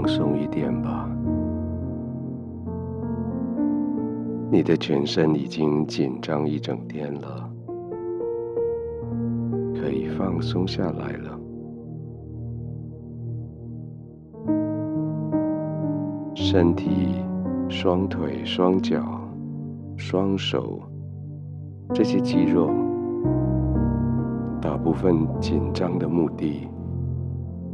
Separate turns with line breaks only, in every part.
放松一点吧。你的全身已经紧张一整天了，可以放松下来了。身体、双腿、双脚、双手这些肌肉，大部分紧张的目的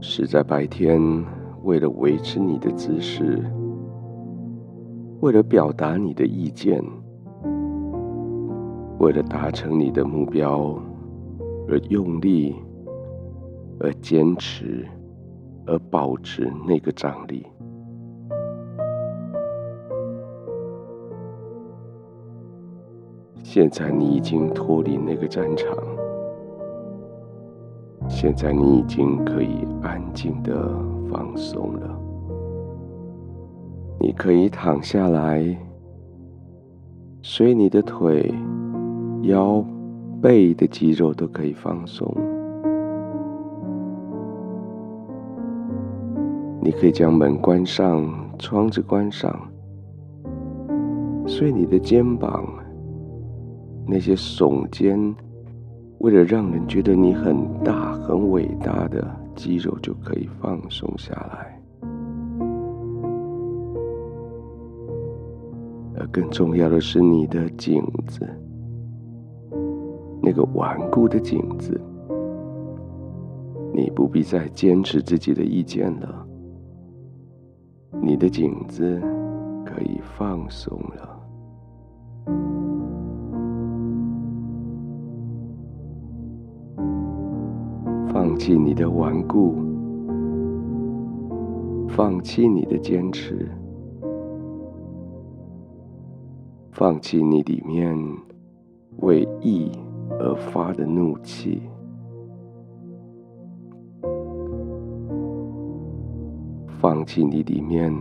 是在白天为了维持你的姿势。为了表达你的意见，为了达成你的目标而用力，而坚持，而保持那个张力。现在你已经脱离那个战场，现在你已经可以安静的放松了。你可以躺下来，所以你的腿、腰、背的肌肉都可以放松。你可以将门关上，窗子关上，所以你的肩膀那些耸肩，为了让人觉得你很大、很伟大的肌肉就可以放松下来。而更重要的是，你的颈子，那个顽固的颈子，你不必再坚持自己的意见了。你的颈子可以放松了，弃你的顽固，放弃你的坚持。放弃你里面为义而发的怒气，放弃你里面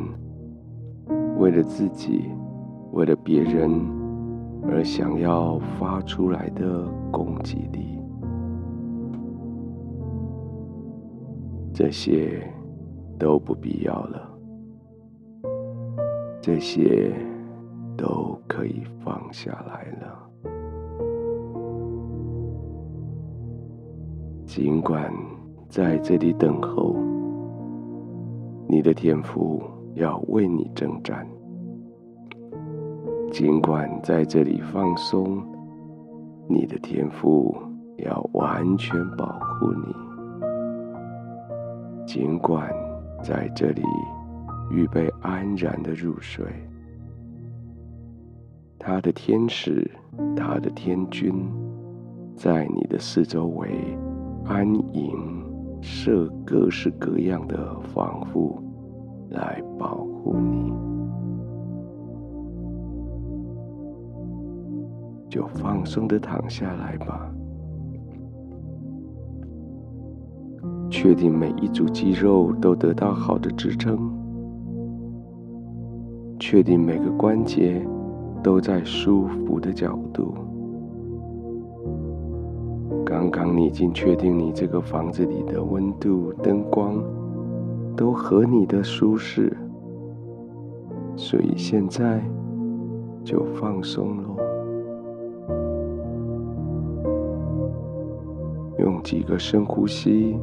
为了自己、为了别人而想要发出来的攻击力，这些都不必要了，这些。都可以放下来了。尽管在这里等候，你的天赋要为你征战；尽管在这里放松，你的天赋要完全保护你；尽管在这里预备安然的入睡。他的天使，他的天军，在你的四周围安营，设各式各样的防护，来保护你。就放松的躺下来吧，确定每一组肌肉都得到好的支撑，确定每个关节。都在舒服的角度。刚刚你已经确定你这个房子里的温度、灯光都合你的舒适，所以现在就放松喽。用几个深呼吸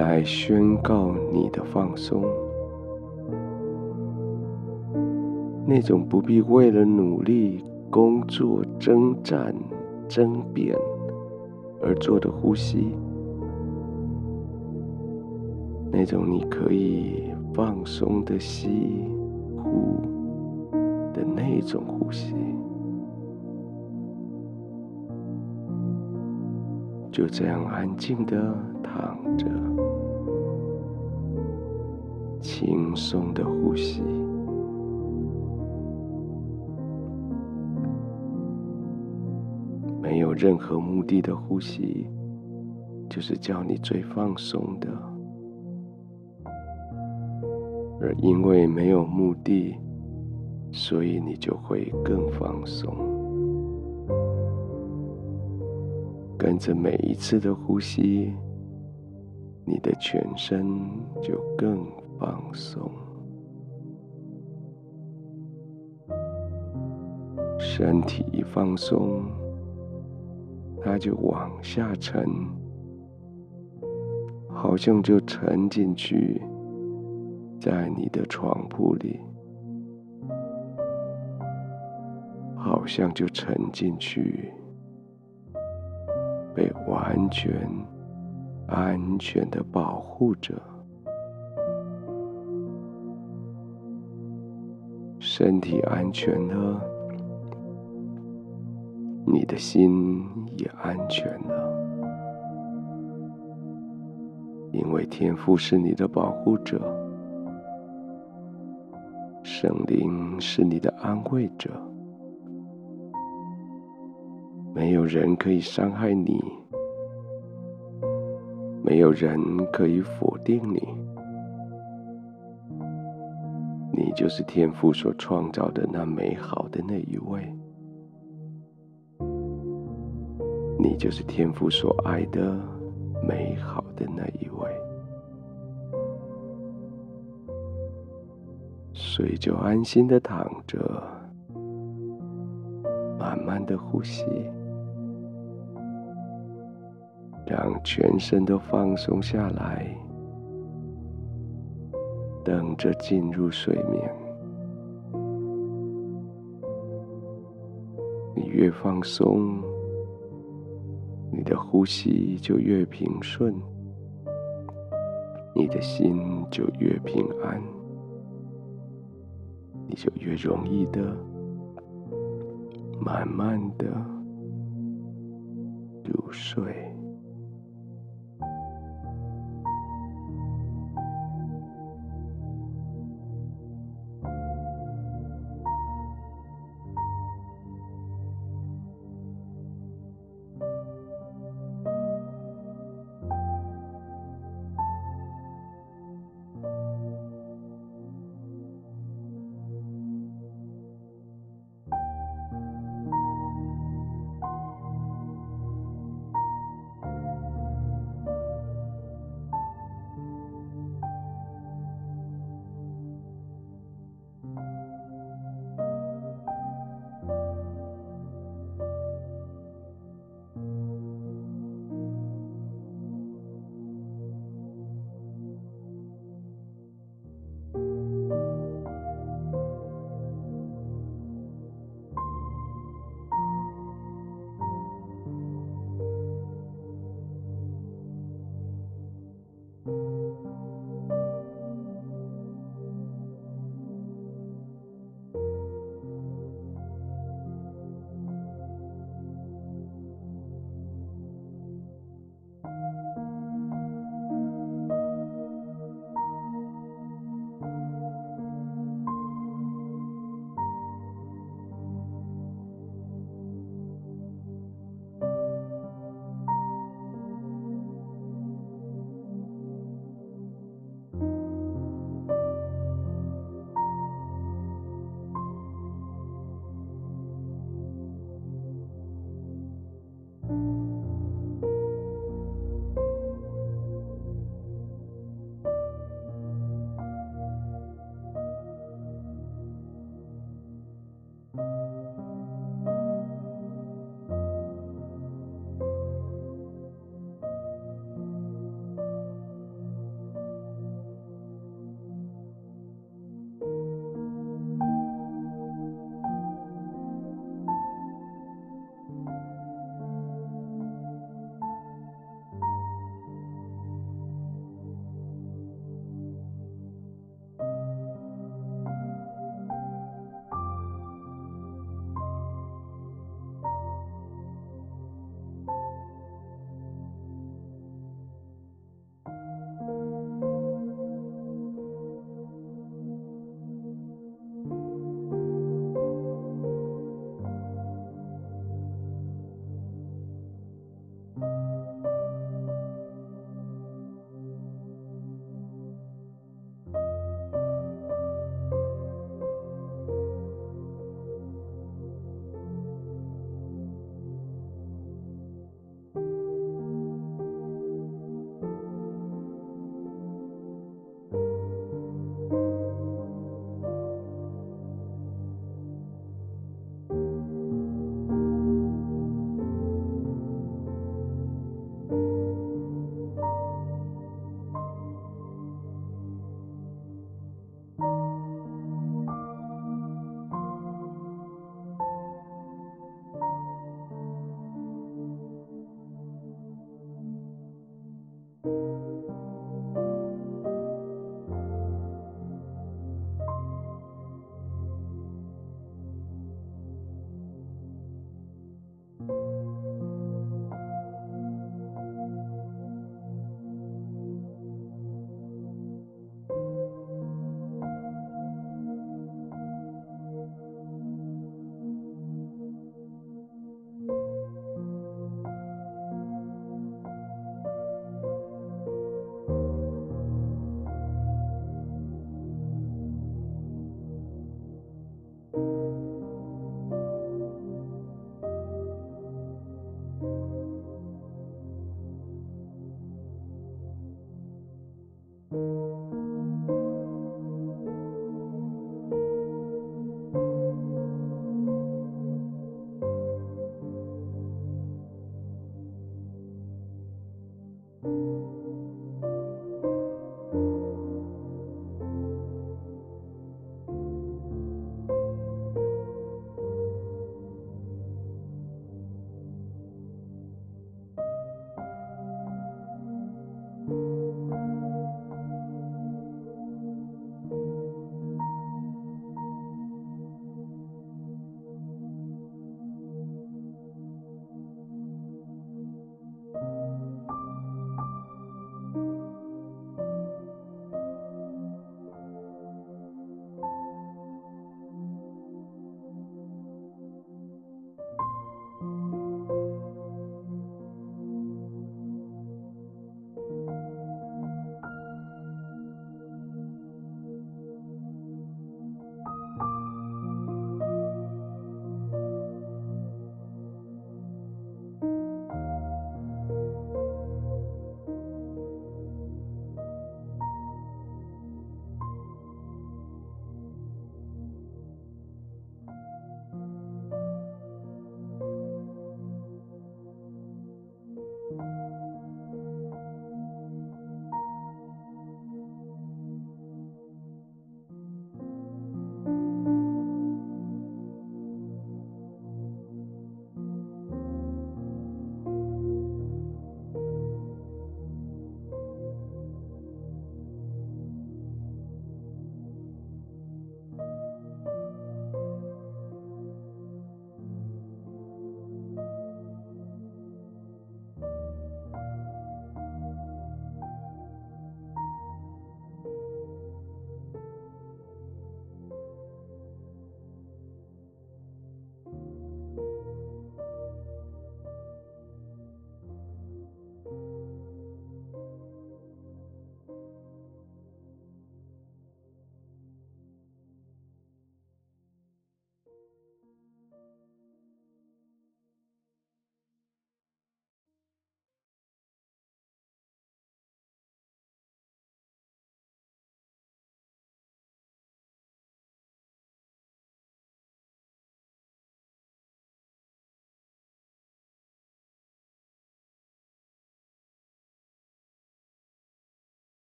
来宣告你的放松。那种不必为了努力、工作、征战、争辩而做的呼吸，那种你可以放松的吸、呼的那种呼吸，就这样安静的躺着，轻松的呼吸。没有任何目的的呼吸，就是叫你最放松的。而因为没有目的，所以你就会更放松。跟着每一次的呼吸，你的全身就更放松。身体一放松，它就往下沉，好像就沉进去，在你的床铺里，好像就沉进去，被完全安全的保护着，身体安全了。你的心也安全了，因为天父是你的保护者，圣灵是你的安慰者，没有人可以伤害你，没有人可以否定你，你就是天父所创造的那美好的那一位。你就是天父所爱的美好的那一位，所以就安心的躺着，慢慢的呼吸，让全身都放松下来，等着进入睡眠。你越放松。你的呼吸就越平顺，你的心就越平安，你就越容易的、慢慢的入睡。